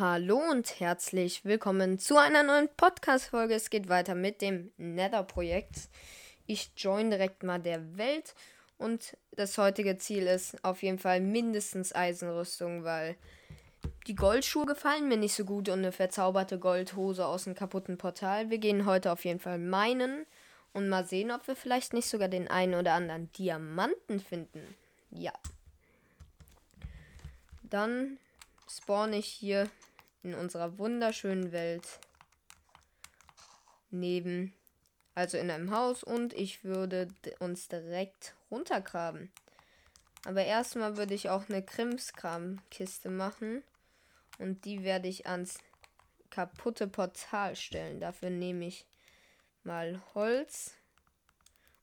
Hallo und herzlich willkommen zu einer neuen Podcast-Folge. Es geht weiter mit dem Nether-Projekt. Ich join direkt mal der Welt und das heutige Ziel ist auf jeden Fall mindestens Eisenrüstung, weil die Goldschuhe gefallen mir nicht so gut und eine verzauberte Goldhose aus einem kaputten Portal. Wir gehen heute auf jeden Fall meinen und mal sehen, ob wir vielleicht nicht sogar den einen oder anderen Diamanten finden. Ja. Dann spawne ich hier in unserer wunderschönen Welt neben, also in einem Haus und ich würde uns direkt runtergraben. Aber erstmal würde ich auch eine Krimskram-Kiste machen und die werde ich ans kaputte Portal stellen. Dafür nehme ich mal Holz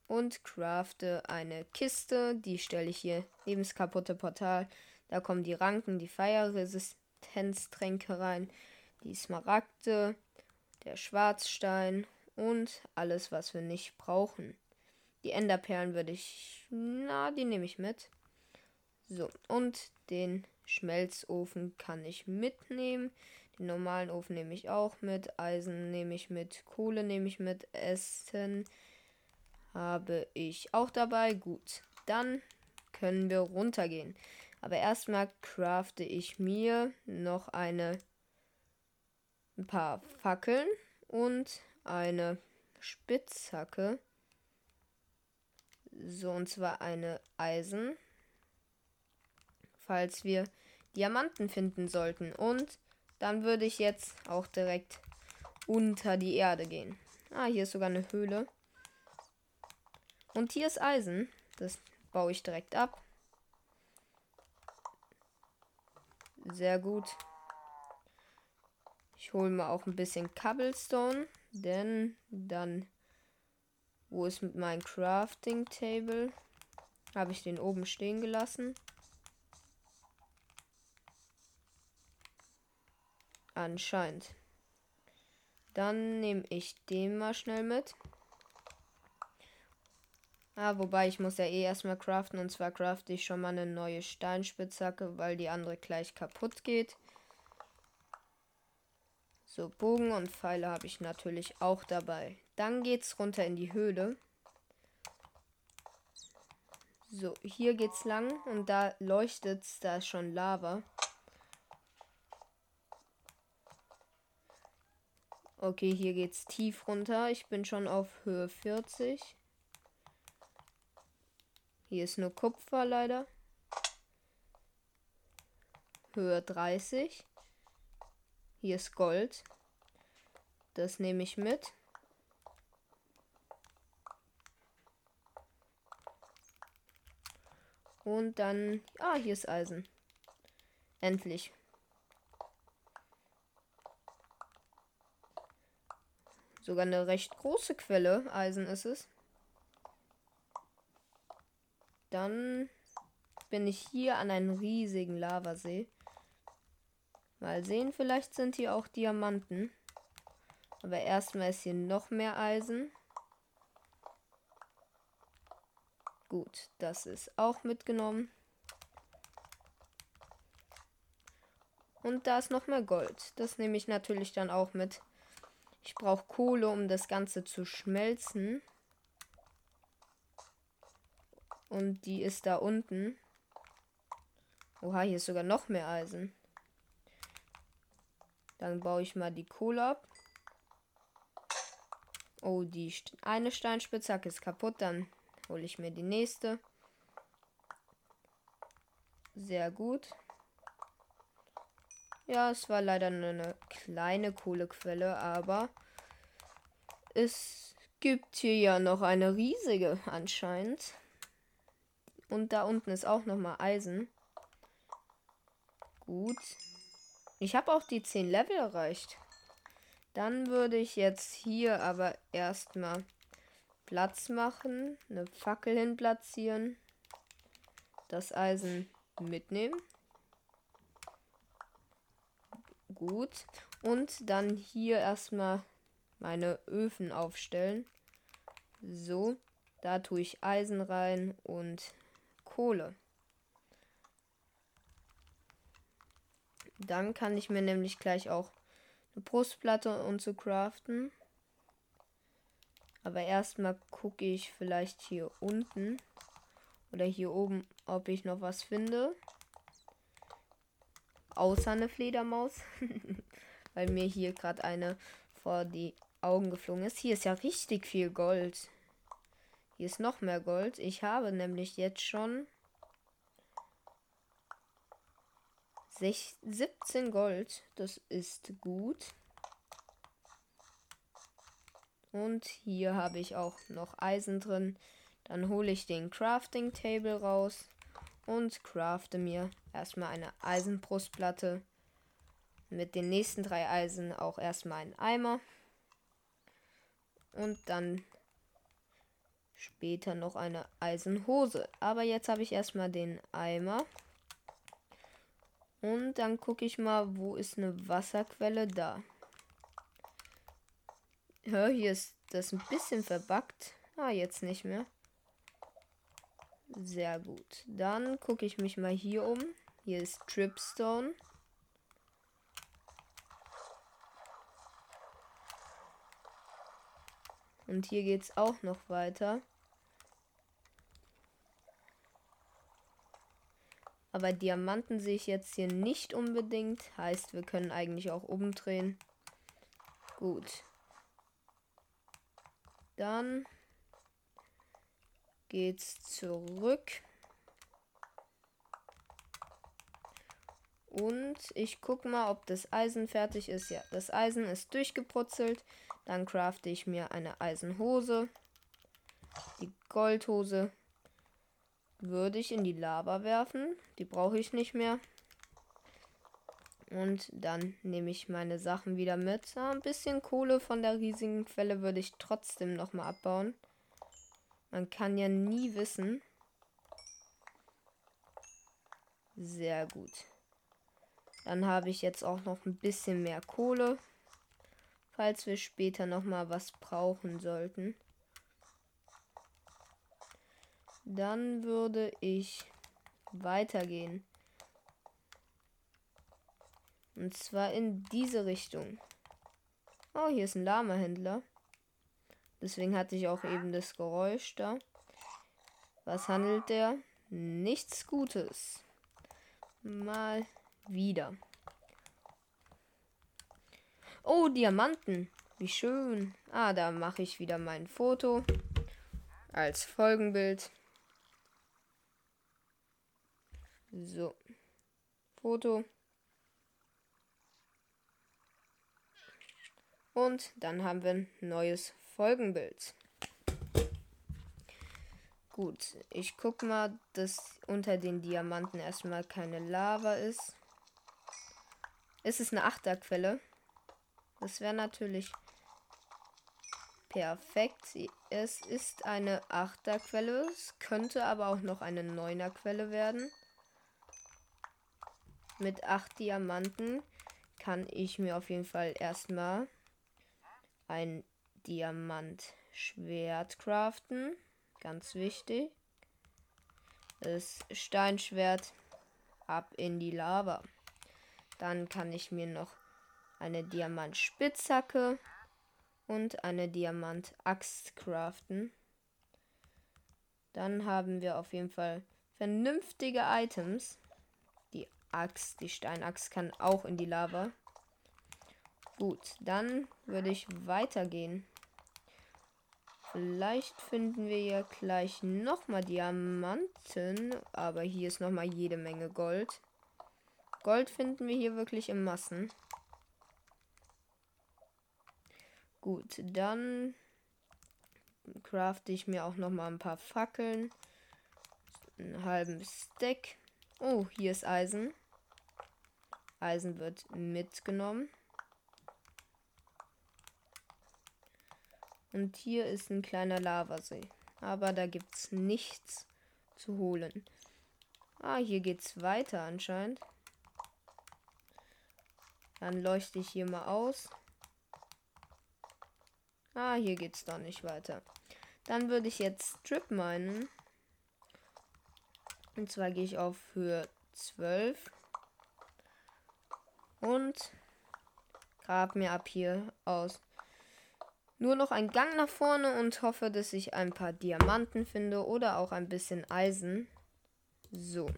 und crafte eine Kiste. Die stelle ich hier neben das kaputte Portal. Da kommen die Ranken, die Feierresistenztränke rein, die Smaragde, der Schwarzstein und alles, was wir nicht brauchen. Die Enderperlen würde ich. Na, die nehme ich mit. So, und den Schmelzofen kann ich mitnehmen. Den normalen Ofen nehme ich auch mit. Eisen nehme ich mit. Kohle nehme ich mit. Essen habe ich auch dabei. Gut, dann können wir runtergehen. Aber erstmal crafte ich mir noch eine ein paar Fackeln und eine Spitzhacke. So, und zwar eine Eisen. Falls wir Diamanten finden sollten. Und dann würde ich jetzt auch direkt unter die Erde gehen. Ah, hier ist sogar eine Höhle. Und hier ist Eisen. Das baue ich direkt ab. Sehr gut. Ich hole mir auch ein bisschen Cobblestone, denn dann, wo ist meinem Crafting Table? Habe ich den oben stehen gelassen. Anscheinend. Dann nehme ich den mal schnell mit. Ah, wobei ich muss ja eh erstmal craften. Und zwar crafte ich schon mal eine neue Steinspitzhacke, weil die andere gleich kaputt geht. So, Bogen und Pfeile habe ich natürlich auch dabei. Dann geht's runter in die Höhle. So, hier geht's lang und da leuchtet's, da ist schon Lava. Okay, hier geht's tief runter. Ich bin schon auf Höhe 40. Hier ist nur Kupfer leider. Höhe 30. Hier ist Gold. Das nehme ich mit. Und dann, ah, hier ist Eisen. Endlich. Sogar eine recht große Quelle Eisen ist es. Dann bin ich hier an einem riesigen Lavasee. Mal sehen, vielleicht sind hier auch Diamanten. Aber erstmal ist hier noch mehr Eisen. Gut, das ist auch mitgenommen. Und da ist noch mehr Gold. Das nehme ich natürlich dann auch mit. Ich brauche Kohle, um das Ganze zu schmelzen. Und die ist da unten. Oha, hier ist sogar noch mehr Eisen. Dann baue ich mal die Kohle ab. Oh, die eine Steinspitzhacke ist kaputt. Dann hole ich mir die nächste. Sehr gut. Ja, es war leider nur eine kleine Kohlequelle, aber es gibt hier ja noch eine riesige anscheinend. Und da unten ist auch noch mal Eisen. Gut. Ich habe auch die 10 Level erreicht. Dann würde ich jetzt hier aber erstmal Platz machen, eine Fackel hin platzieren, das Eisen mitnehmen. Gut. Und dann hier erstmal meine Öfen aufstellen. So, da tue ich Eisen rein und Kohle. Dann kann ich mir nämlich gleich auch eine Brustplatte und so craften. Aber erstmal gucke ich vielleicht hier unten oder hier oben, ob ich noch was finde. Außer eine Fledermaus. Weil mir hier gerade eine vor die Augen geflogen ist. Hier ist ja richtig viel Gold. Hier ist noch mehr Gold. Ich habe nämlich jetzt schon 17 Gold. Das ist gut. Und hier habe ich auch noch Eisen drin. Dann hole ich den Crafting Table raus und crafte mir erstmal eine Eisenbrustplatte. Mit den nächsten drei Eisen auch erstmal einen Eimer. Und dann später noch eine Eisenhose. Aber jetzt habe ich erstmal den Eimer. Und dann gucke ich mal, wo ist eine Wasserquelle da. Ja, hier ist das ein bisschen verbackt. Ah, jetzt nicht mehr. Sehr gut. Dann gucke ich mich mal hier um. Hier ist Tripstone. Und hier geht es auch noch weiter. Aber Diamanten sehe ich jetzt hier nicht unbedingt. Heißt, wir können eigentlich auch umdrehen. Gut. Dann geht's zurück. Und ich gucke mal, ob das Eisen fertig ist. Ja, das Eisen ist durchgebrutzelt. Dann crafte ich mir eine Eisenhose. Die Goldhose würde ich in die Lava werfen. Die brauche ich nicht mehr. Und dann nehme ich meine Sachen wieder mit. Ja, ein bisschen Kohle von der riesigen Quelle würde ich trotzdem nochmal abbauen. Man kann ja nie wissen. Sehr gut. Dann habe ich jetzt auch noch ein bisschen mehr Kohle, falls wir später noch mal was brauchen sollten. Dann würde ich weitergehen. Und zwar in diese Richtung. Oh, hier ist ein Lama-Händler. Deswegen hatte ich auch eben das Geräusch da. Was handelt der? Nichts Gutes. Mal wieder. Oh, Diamanten. Wie schön. Ah, da mache ich wieder mein Foto als Folgenbild. So. Foto. Und dann haben wir ein neues Folgenbild. Gut, ich guck mal, dass unter den Diamanten erstmal keine Lava ist. Es ist eine Achterquelle. Das wäre natürlich perfekt. Es ist eine Achterquelle. Es könnte aber auch noch eine Neunerquelle werden. Mit acht Diamanten kann ich mir auf jeden Fall erstmal ein Diamantschwert craften. Ganz wichtig. Das Steinschwert ab in die Lava. Dann kann ich mir noch eine Diamantspitzhacke und eine Diamantaxt craften. Dann haben wir auf jeden Fall vernünftige Items. Die Axt, die Steinaxt kann auch in die Lava. Gut, dann würde ich weitergehen. Vielleicht finden wir ja gleich nochmal Diamanten, aber hier ist nochmal jede Menge Gold. Gold finden wir hier wirklich in Massen. Gut, dann crafte ich mir auch nochmal ein paar Fackeln. Einen halben Stack. Oh, hier ist Eisen. Eisen wird mitgenommen. Und hier ist ein kleiner Lavasee. Aber da gibt es nichts zu holen. Ah, hier geht's weiter anscheinend. Dann leuchte ich hier mal aus. Ah, hier geht's doch nicht weiter. Dann würde ich jetzt Strip meinen. Und zwar gehe ich auf Höhe 12. Und grab mir ab hier aus. Nur noch ein Gang nach vorne und hoffe, dass ich ein paar Diamanten finde oder auch ein bisschen Eisen. So.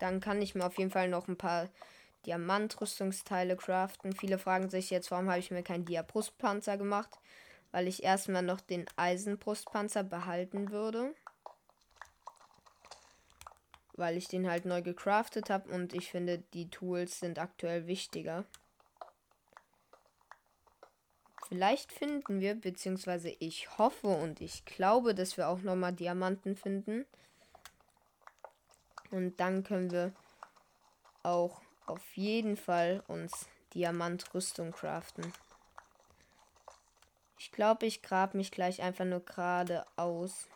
Dann kann ich mir auf jeden Fall noch ein paar Diamantrüstungsteile craften. Viele fragen sich jetzt, warum habe ich mir keinen Dia-Brustpanzer gemacht? Weil ich erstmal noch den Eisenbrustpanzer behalten würde. Weil ich den halt neu gecraftet habe und ich finde, die Tools sind aktuell wichtiger. Vielleicht finden wir, beziehungsweise ich hoffe und ich glaube, dass wir auch nochmal Diamanten finden. Und dann können wir auch auf jeden Fall uns Diamantrüstung craften. Ich glaube, ich grab mich gleich einfach nur geradeaus.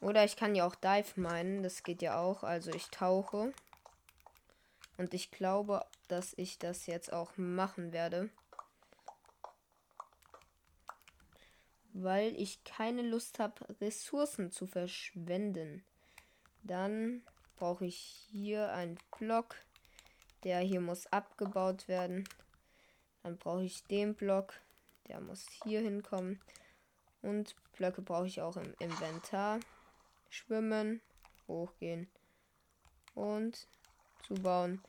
Oder ich kann ja auch Dive meinen, das geht ja auch. Also ich tauche. Und ich glaube, dass ich das jetzt auch machen werde. Weil ich keine Lust habe, Ressourcen zu verschwenden. Dann brauche ich hier einen Block. Der hier muss abgebaut werden. Dann brauche ich den Block. Der muss hier hinkommen. Und Blöcke brauche ich auch im Inventar. Schwimmen, hochgehen und zubauen.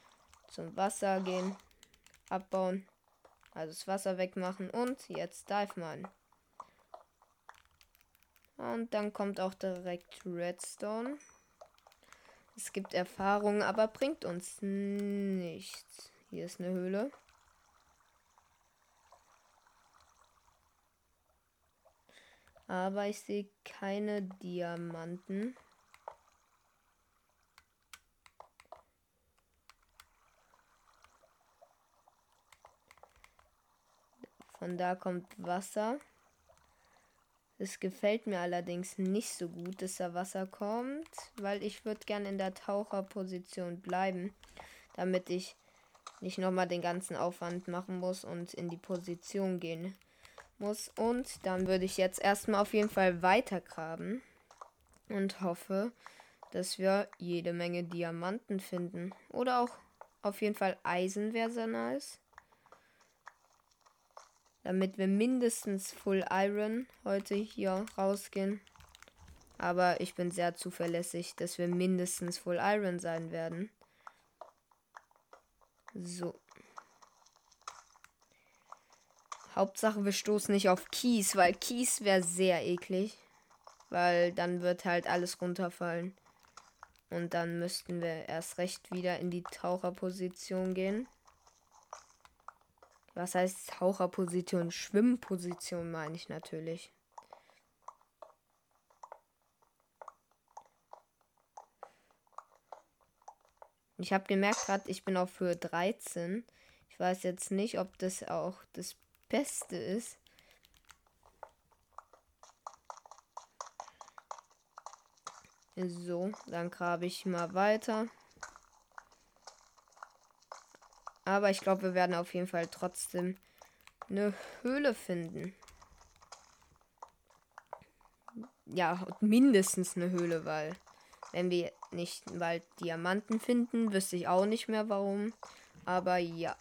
Zum Wasser gehen, abbauen, also das Wasser wegmachen und jetzt Dive Mine. Und dann kommt auch direkt Redstone. Es gibt Erfahrung, aber bringt uns nichts. Hier ist eine Höhle. Aber ich sehe keine Diamanten. Von da kommt Wasser. Es gefällt mir allerdings nicht so gut, dass da Wasser kommt, weil ich würde gerne in der Taucherposition bleiben, damit ich nicht nochmal den ganzen Aufwand machen muss und in die Position gehen muss. Und dann würde ich jetzt erstmal auf jeden Fall weitergraben und hoffe, dass wir jede Menge Diamanten finden. Oder auch auf jeden Fall Eisen wäre sehr nice damit wir mindestens Full Iron heute hier rausgehen. Aber ich bin sehr zuverlässig, dass wir mindestens Full Iron sein werden. So. Hauptsache, wir stoßen nicht auf Kies, weil Kies wäre sehr eklig. Weil dann wird halt alles runterfallen. Und dann müssten wir erst recht wieder in die Taucherposition gehen. Was heißt Taucherposition? Schwimmposition meine ich natürlich. Ich habe gemerkt gerade, ich bin auf Höhe 13. Ich weiß jetzt nicht, ob das auch das Beste ist. So, dann grabe ich mal weiter. Aber ich glaube, wir werden auf jeden Fall trotzdem eine Höhle finden. Ja, mindestens eine Höhle, weil wenn wir nicht bald Diamanten finden, wüsste ich auch nicht mehr warum. Aber ja.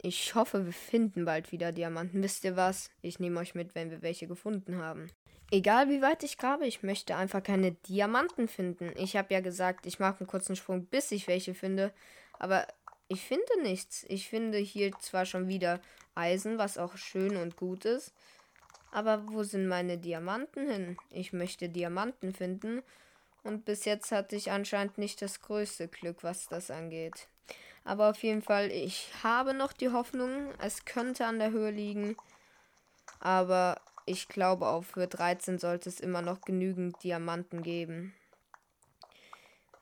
Ich hoffe, wir finden bald wieder Diamanten. Wisst ihr was? Ich nehme euch mit, wenn wir welche gefunden haben. Egal wie weit ich grabe, ich möchte einfach keine Diamanten finden. Ich habe ja gesagt, ich mache einen kurzen Sprung, bis ich welche finde. Aber ich finde nichts. Ich finde hier zwar schon wieder Eisen, was auch schön und gut ist. Aber wo sind meine Diamanten hin? Ich möchte Diamanten finden. Und bis jetzt hatte ich anscheinend nicht das größte Glück, was das angeht. Aber auf jeden Fall, ich habe noch die Hoffnung, es könnte an der Höhe liegen. Aber ich glaube, auch für 13 sollte es immer noch genügend Diamanten geben.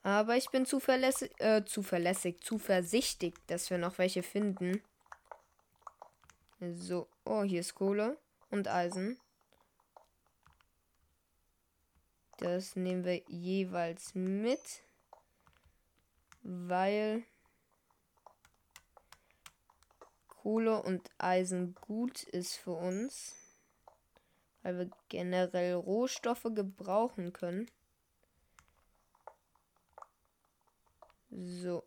Aber ich bin zuverlässig, äh, zuverlässig, zuversichtlich, dass wir noch welche finden. So, oh, hier ist Kohle und Eisen. Das nehmen wir jeweils mit, weil Kohle und Eisen gut ist für uns, weil wir generell Rohstoffe gebrauchen können. So.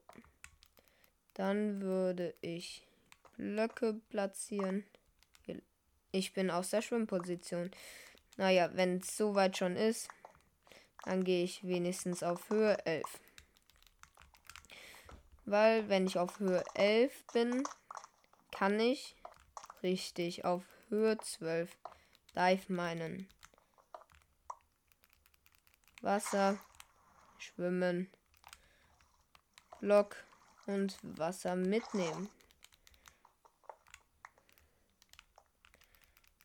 Dann würde ich Blöcke platzieren. Ich bin aus der Schwimmposition. Naja, wenn es soweit schon ist, dann gehe ich wenigstens auf Höhe 11. Weil wenn ich auf Höhe 11 bin, kann ich richtig auf Höhe 12 Dive meinen. Wasser, Schwimmen, Block und Wasser mitnehmen.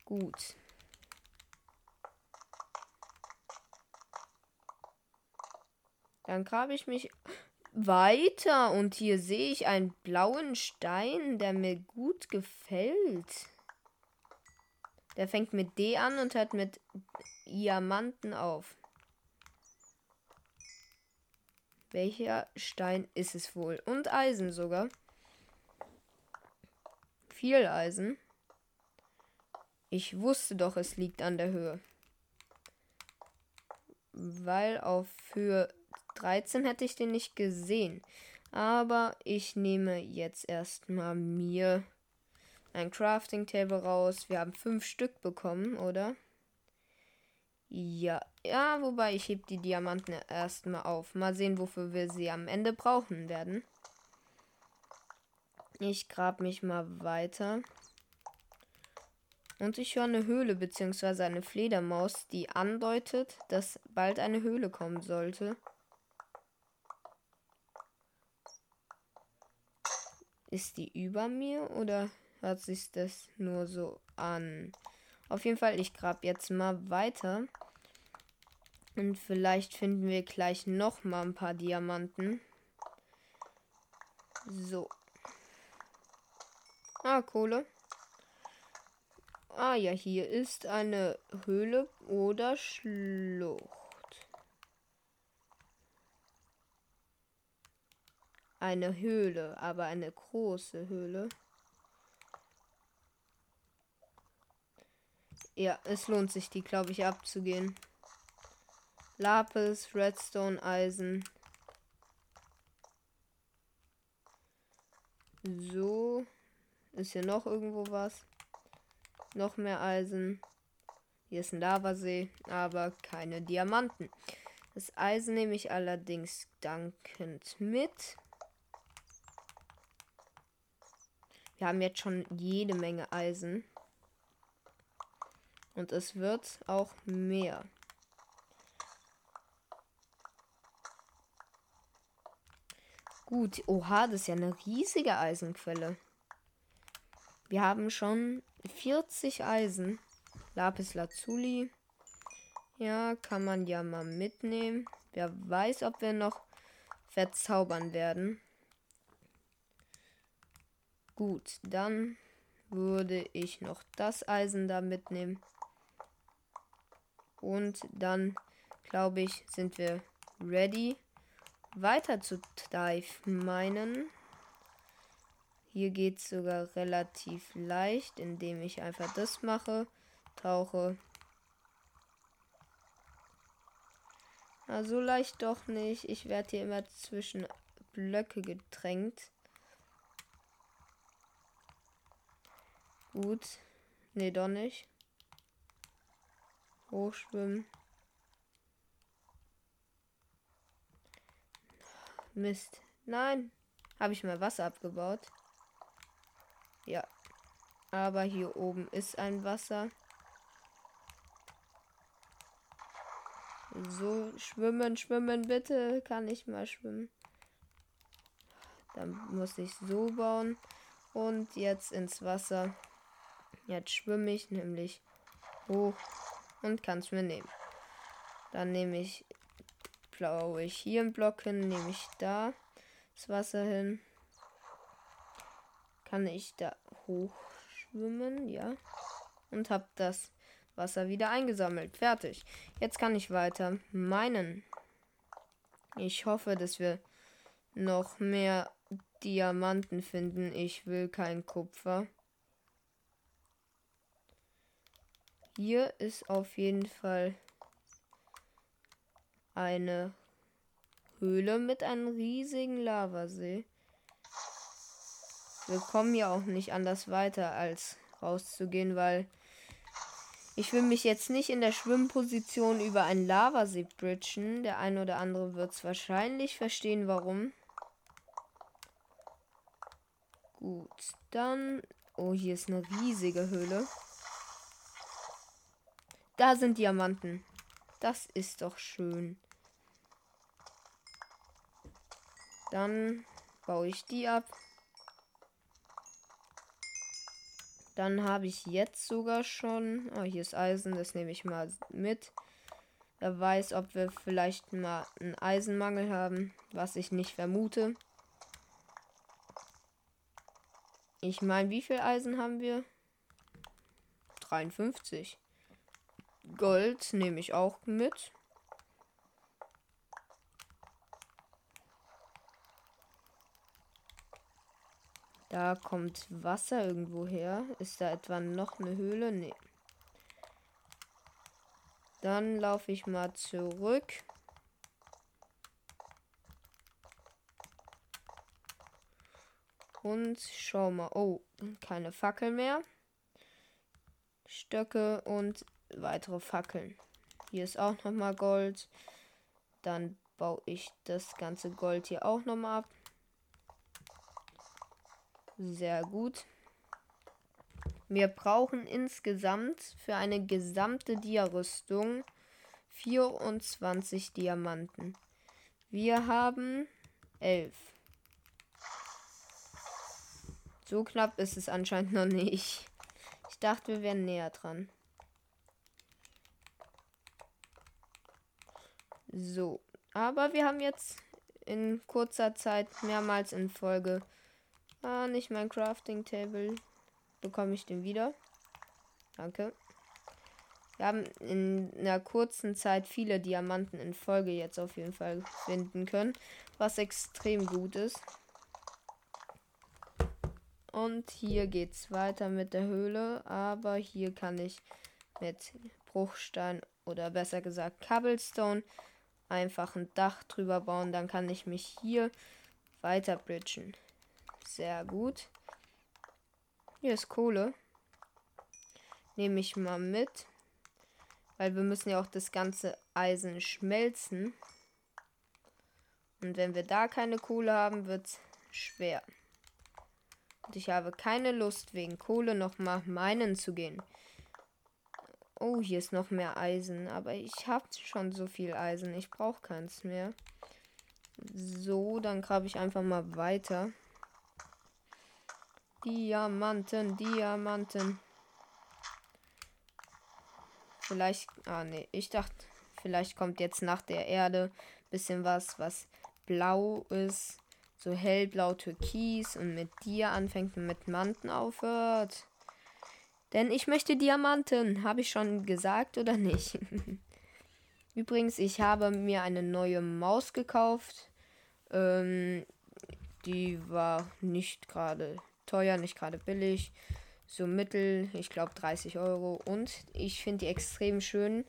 Gut. Dann grabe ich mich weiter und hier sehe ich einen blauen Stein, der mir gut gefällt. Der fängt mit D an und hört mit Diamanten auf. Welcher Stein ist es wohl? Und Eisen sogar. Viel Eisen. Ich wusste doch, es liegt an der Höhe. Weil auf Höhe 13 hätte ich den nicht gesehen. Aber ich nehme jetzt erstmal mir ein Crafting Table raus. Wir haben fünf Stück bekommen, oder? Ja, ja, wobei ich heb die Diamanten erstmal auf. Mal sehen, wofür wir sie am Ende brauchen werden. Ich grab mich mal weiter. Und ich höre eine Höhle bzw. eine Fledermaus, die andeutet, dass bald eine Höhle kommen sollte. Ist die über mir oder hört sich das nur so an? Auf jeden Fall, ich grab jetzt mal weiter. Und vielleicht finden wir gleich noch mal ein paar Diamanten. So. Ah, Kohle. Ah ja, hier ist eine Höhle oder Schlucht. eine Höhle, aber eine große Höhle. Ja, es lohnt sich, die, glaube ich, abzugehen. Lapis, Redstone, Eisen. So. Ist hier noch irgendwo was? Noch mehr Eisen. Hier ist ein Lavasee, aber keine Diamanten. Das Eisen nehme ich allerdings dankend mit. Wir haben jetzt schon jede Menge Eisen. Und es wird auch mehr. Gut, oha, das ist ja eine riesige Eisenquelle. Wir haben schon 40 Eisen. Lapis Lazuli. Ja, kann man ja mal mitnehmen. Wer weiß, ob wir noch verzaubern werden. Gut, dann würde ich noch das Eisen da mitnehmen. Und dann, glaube ich, sind wir ready, weiter zu dive meinen. Hier geht es sogar relativ leicht, indem ich einfach das mache. Tauche. Na, so leicht doch nicht. Ich werde hier immer zwischen Blöcke gedrängt. Gut. Nee, doch nicht. Hochschwimmen. Mist. Nein. Habe ich mal Wasser abgebaut? Ja. Aber hier oben ist ein Wasser. So, schwimmen, schwimmen, bitte. Kann ich mal schwimmen. Dann muss ich so bauen. Und jetzt ins Wasser. Jetzt schwimme ich nämlich hoch und kann es mir nehmen. Dann nehme ich, blaue ich hier einen Block hin, nehme ich da das Wasser hin. Kann ich da hochschwimmen, ja. Und habe das Wasser wieder eingesammelt. Fertig. Jetzt kann ich weiter meinen. Ich hoffe, dass wir noch mehr Diamanten finden. Ich will kein Kupfer. Hier ist auf jeden Fall eine Höhle mit einem riesigen Lavasee. Wir kommen ja auch nicht anders weiter, als rauszugehen, weil ich will mich jetzt nicht in der Schwimmposition über einen Lavasee bridgen. Der eine oder andere wird es wahrscheinlich verstehen, warum. Gut, dann... Oh, hier ist eine riesige Höhle. Da sind Diamanten. Das ist doch schön. Dann baue ich die ab. Dann habe ich jetzt sogar schon. Oh, hier ist Eisen, das nehme ich mal mit. Wer weiß, ob wir vielleicht mal einen Eisenmangel haben, was ich nicht vermute. Ich meine, wie viel Eisen haben wir? 53. Gold nehme ich auch mit. Da kommt Wasser irgendwo her. Ist da etwa noch eine Höhle? Nee. Dann laufe ich mal zurück. Und schau mal. Oh, keine Fackel mehr. Stöcke und weitere Fackeln. Hier ist auch noch mal Gold. Dann baue ich das ganze Gold hier auch noch mal ab. Sehr gut. Wir brauchen insgesamt für eine gesamte Dia-Rüstung 24 Diamanten. Wir haben 11. So knapp ist es anscheinend noch nicht. Ich dachte, wir wären näher dran. So, aber wir haben jetzt in kurzer Zeit mehrmals in Folge Ah, nicht mein Crafting Table. Bekomme ich den wieder? Danke. Wir haben in einer kurzen Zeit viele Diamanten in Folge jetzt auf jeden Fall finden können, was extrem gut ist. Und hier geht es weiter mit der Höhle, aber hier kann ich mit Bruchstein oder besser gesagt Cobblestone einfach ein Dach drüber bauen. Dann kann ich mich hier weiter bridgen. Sehr gut. Hier ist Kohle. Nehme ich mal mit. Weil wir müssen ja auch das ganze Eisen schmelzen. Und wenn wir da keine Kohle haben, wird es schwer. Und ich habe keine Lust, wegen Kohle nochmal meinen zu gehen. Oh, hier ist noch mehr Eisen. Aber ich habe schon so viel Eisen. Ich brauche keins mehr. So, dann grabe ich einfach mal weiter. Diamanten, Diamanten. Vielleicht, ah nee, ich dachte, vielleicht kommt jetzt nach der Erde bisschen was, was blau ist, so hellblau türkis und mit dir anfängt und mit Manten aufhört. Denn ich möchte Diamanten, habe ich schon gesagt oder nicht? Übrigens, ich habe mir eine neue Maus gekauft. Ähm, die war nicht gerade teuer, nicht gerade billig. So mittel, ich glaube 30 Euro. Und ich finde die extrem schön.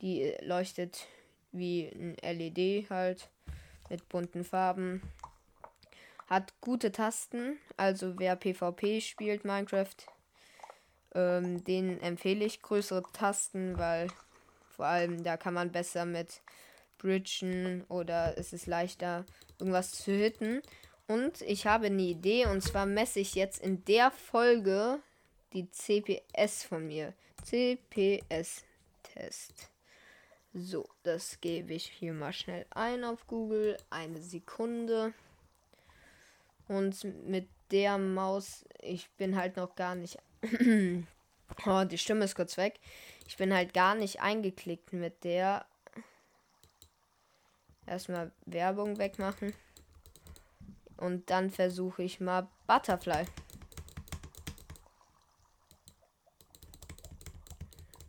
Die leuchtet wie ein LED halt mit bunten Farben. Hat gute Tasten. Also wer PvP spielt Minecraft, ähm, den empfehle ich größere Tasten, weil vor allem da kann man besser mit bridgen oder es ist leichter irgendwas zu hitten. Und ich habe eine Idee und zwar messe ich jetzt in der Folge die CPS von mir. CPS-Test. So, das gebe ich hier mal schnell ein auf Google. Eine Sekunde. Und mit der Maus, ich bin halt noch gar nicht. Oh, die Stimme ist kurz weg. Ich bin halt gar nicht eingeklickt mit der. Erstmal Werbung wegmachen. Und dann versuche ich mal Butterfly.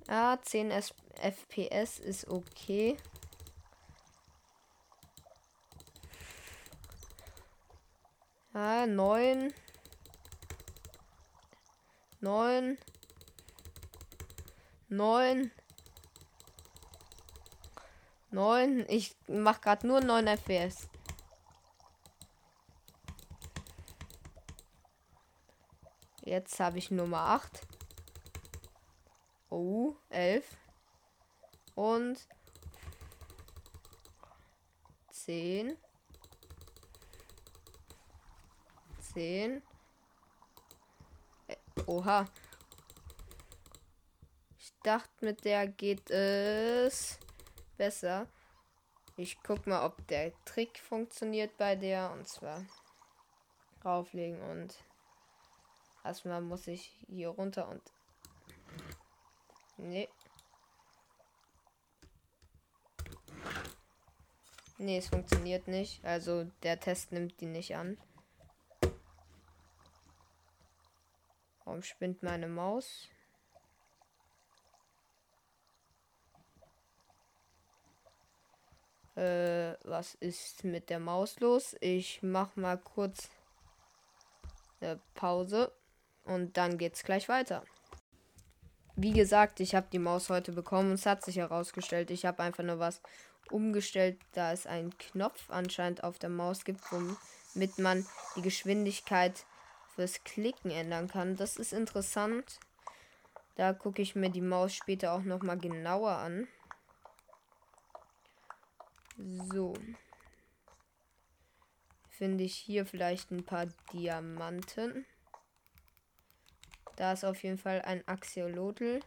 Ja, 10 S FPS ist okay. Ja, 9. 9. 9. 9. Ich mach gerade nur 9 FPS. Jetzt habe ich Nummer 8. Oh, 11. Und 10. 10. Oha. Ich dachte, mit der geht es besser. Ich guck mal, ob der Trick funktioniert bei der. Und zwar drauflegen und erstmal muss ich hier runter und. Nee. Nee, es funktioniert nicht. Also der Test nimmt die nicht an. Warum spinnt meine Maus? Äh, was ist mit der Maus los? Ich mach mal kurz eine Pause und dann geht's gleich weiter. Wie gesagt, ich habe die Maus heute bekommen und es hat sich herausgestellt, ich habe einfach nur was umgestellt, da es einen Knopf anscheinend auf der Maus gibt, womit man die Geschwindigkeit fürs Klicken ändern kann. Das ist interessant. Da gucke ich mir die Maus später auch noch mal genauer an. So. Finde ich hier vielleicht ein paar Diamanten. Da ist auf jeden Fall ein Axolotl.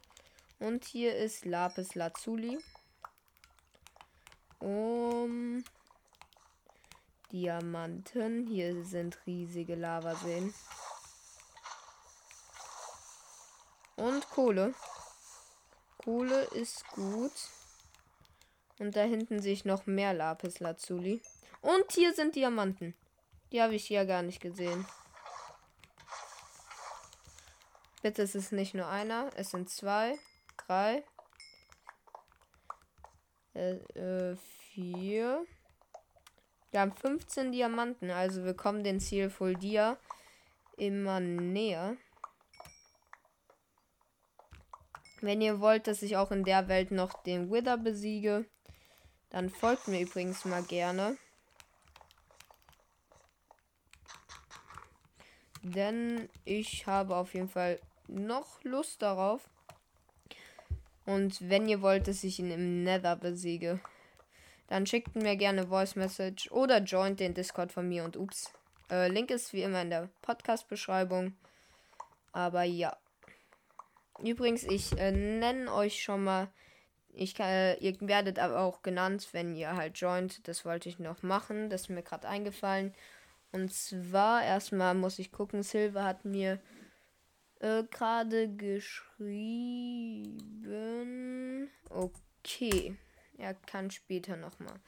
Und hier ist Lapis Lazuli. Um Diamanten. Hier sind riesige Lavaseen. Und Kohle. Kohle ist gut. Und da hinten sehe ich noch mehr Lapis Lazuli. Und hier sind Diamanten. Die habe ich hier gar nicht gesehen. Bitte es ist nicht nur einer. Es sind zwei, drei, äh, äh, vier. Wir haben 15 Diamanten. Also wir kommen den Ziel Full Dia immer näher. Wenn ihr wollt, dass ich auch in der Welt noch den Wither besiege, dann folgt mir übrigens mal gerne. Denn ich habe auf jeden Fall noch Lust darauf. Und wenn ihr wollt, dass ich ihn im Nether besiege, dann schickt mir gerne Voice Message oder joint den Discord von mir und ups. Äh, Link ist wie immer in der Podcast-Beschreibung. Aber ja. Übrigens, ich äh, nenne euch schon mal ich äh, ihr werdet aber auch genannt, wenn ihr halt joint. Das wollte ich noch machen. Das ist mir gerade eingefallen. Und zwar erstmal muss ich gucken. Silver hat mir äh, gerade geschrieben. Okay. Er kann später nochmal.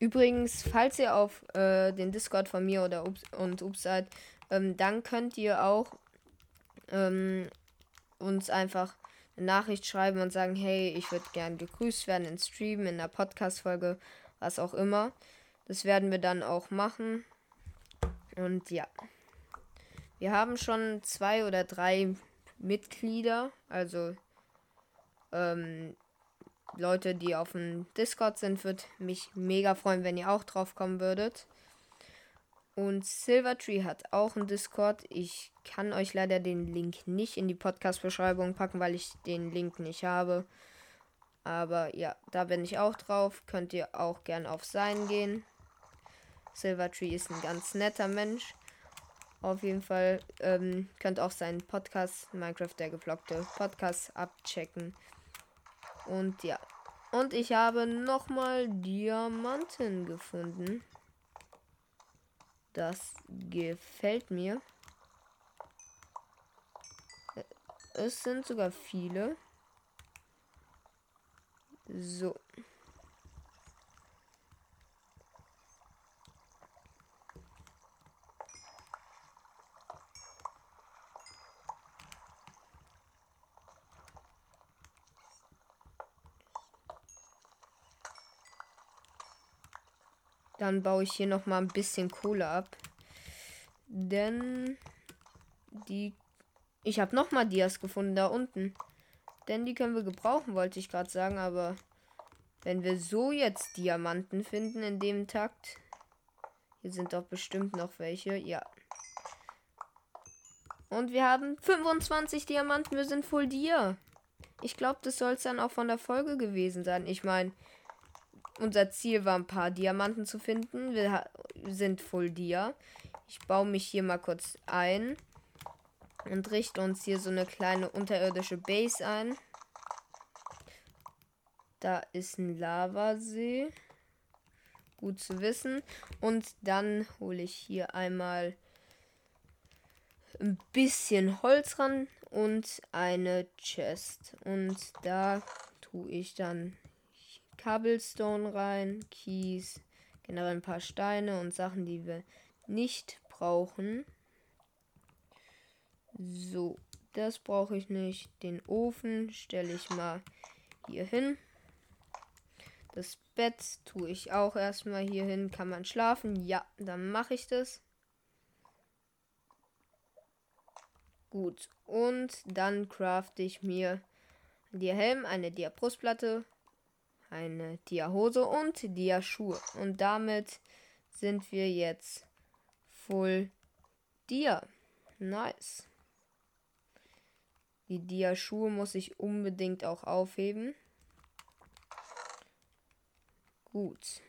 Übrigens, falls ihr auf äh, den Discord von mir oder Ups und Ups seid, ähm, dann könnt ihr auch ähm, uns einfach Nachricht schreiben und sagen, hey, ich würde gern gegrüßt werden in Stream, in der Podcast-Folge, was auch immer. Das werden wir dann auch machen. Und ja. Wir haben schon zwei oder drei Mitglieder, also ähm, Leute, die auf dem Discord sind, würde mich mega freuen, wenn ihr auch drauf kommen würdet. Und Silvertree hat auch einen Discord. Ich kann euch leider den Link nicht in die Podcast-Beschreibung packen, weil ich den Link nicht habe. Aber ja, da bin ich auch drauf. Könnt ihr auch gern auf sein gehen. Silvertree ist ein ganz netter Mensch. Auf jeden Fall ähm, könnt auch seinen Podcast, Minecraft der geblockte Podcast, abchecken. Und ja. Und ich habe nochmal Diamanten gefunden. Das gefällt mir. Es sind sogar viele. So. Dann baue ich hier noch mal ein bisschen Kohle ab. Denn die... Ich habe noch mal Dias gefunden da unten. Denn die können wir gebrauchen, wollte ich gerade sagen, aber... Wenn wir so jetzt Diamanten finden in dem Takt. Hier sind doch bestimmt noch welche. Ja. Und wir haben 25 Diamanten. Wir sind voll dir. Ich glaube, das soll es dann auch von der Folge gewesen sein. Ich meine, unser Ziel war ein paar Diamanten zu finden. Wir sind voll dir. Ich baue mich hier mal kurz ein und richte uns hier so eine kleine unterirdische Base ein. Da ist ein Lavasee. Gut zu wissen. Und dann hole ich hier einmal ein bisschen Holz ran und eine Chest. Und da tue ich dann Cobblestone rein, Kies, generell ein paar Steine und Sachen, die wir nicht brauchen. So, das brauche ich nicht. Den Ofen stelle ich mal hier hin. Das Bett tue ich auch erstmal hier hin. Kann man schlafen? Ja, dann mache ich das. Gut, und dann crafte ich mir die Helm, eine Dia-Brustplatte, eine Dia-Hose und Dia-Schuhe. Und damit sind wir jetzt full Dia. Nice. Die Dia-Schuhe muss ich unbedingt auch aufheben. Gut.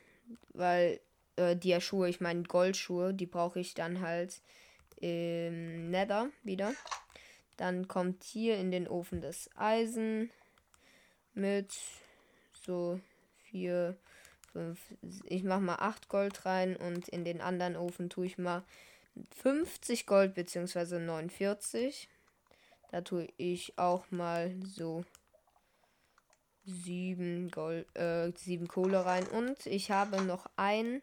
Weil äh, Dia-Schuhe, ich meine Goldschuhe, die brauche ich dann halt im Nether wieder. Dann kommt hier in den Ofen das Eisen mit so 4, 5, ich mache mal 8 Gold rein und in den anderen Ofen tue ich mal 50 Gold bzw. 49. Da tue ich auch mal so 7 Gold, äh, 7 Kohle rein und ich habe noch ein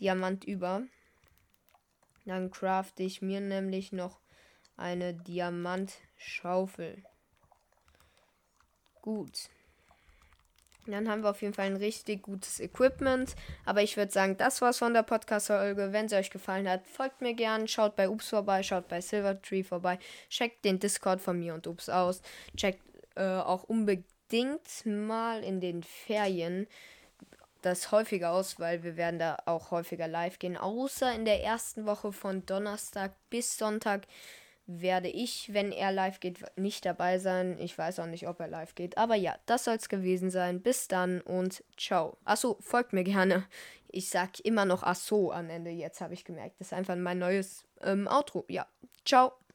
Diamant über. Dann crafte ich mir nämlich noch eine Diamantschaufel. Gut. Dann haben wir auf jeden Fall ein richtig gutes Equipment. Aber ich würde sagen, das war's von der Podcast-Folge. Wenn sie euch gefallen hat, folgt mir gern. Schaut bei Ups vorbei, schaut bei Silvertree vorbei. Checkt den Discord von mir und Ups aus. Checkt äh, auch unbedingt mal in den Ferien das häufiger aus, weil wir werden da auch häufiger live gehen. Außer in der ersten Woche von Donnerstag bis Sonntag werde ich, wenn er live geht, nicht dabei sein. Ich weiß auch nicht, ob er live geht. Aber ja, das soll es gewesen sein. Bis dann und ciao. Achso, folgt mir gerne. Ich sag immer noch Achso am Ende. Jetzt habe ich gemerkt. Das ist einfach mein neues ähm, Outro. Ja, ciao.